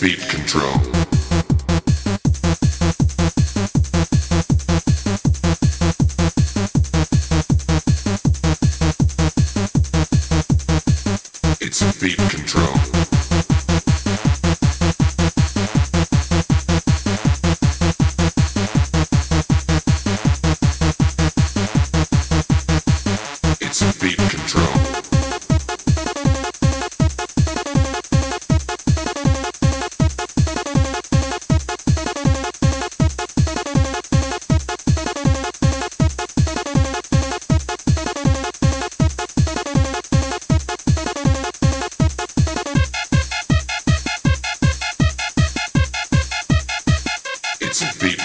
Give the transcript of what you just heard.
beat control. to be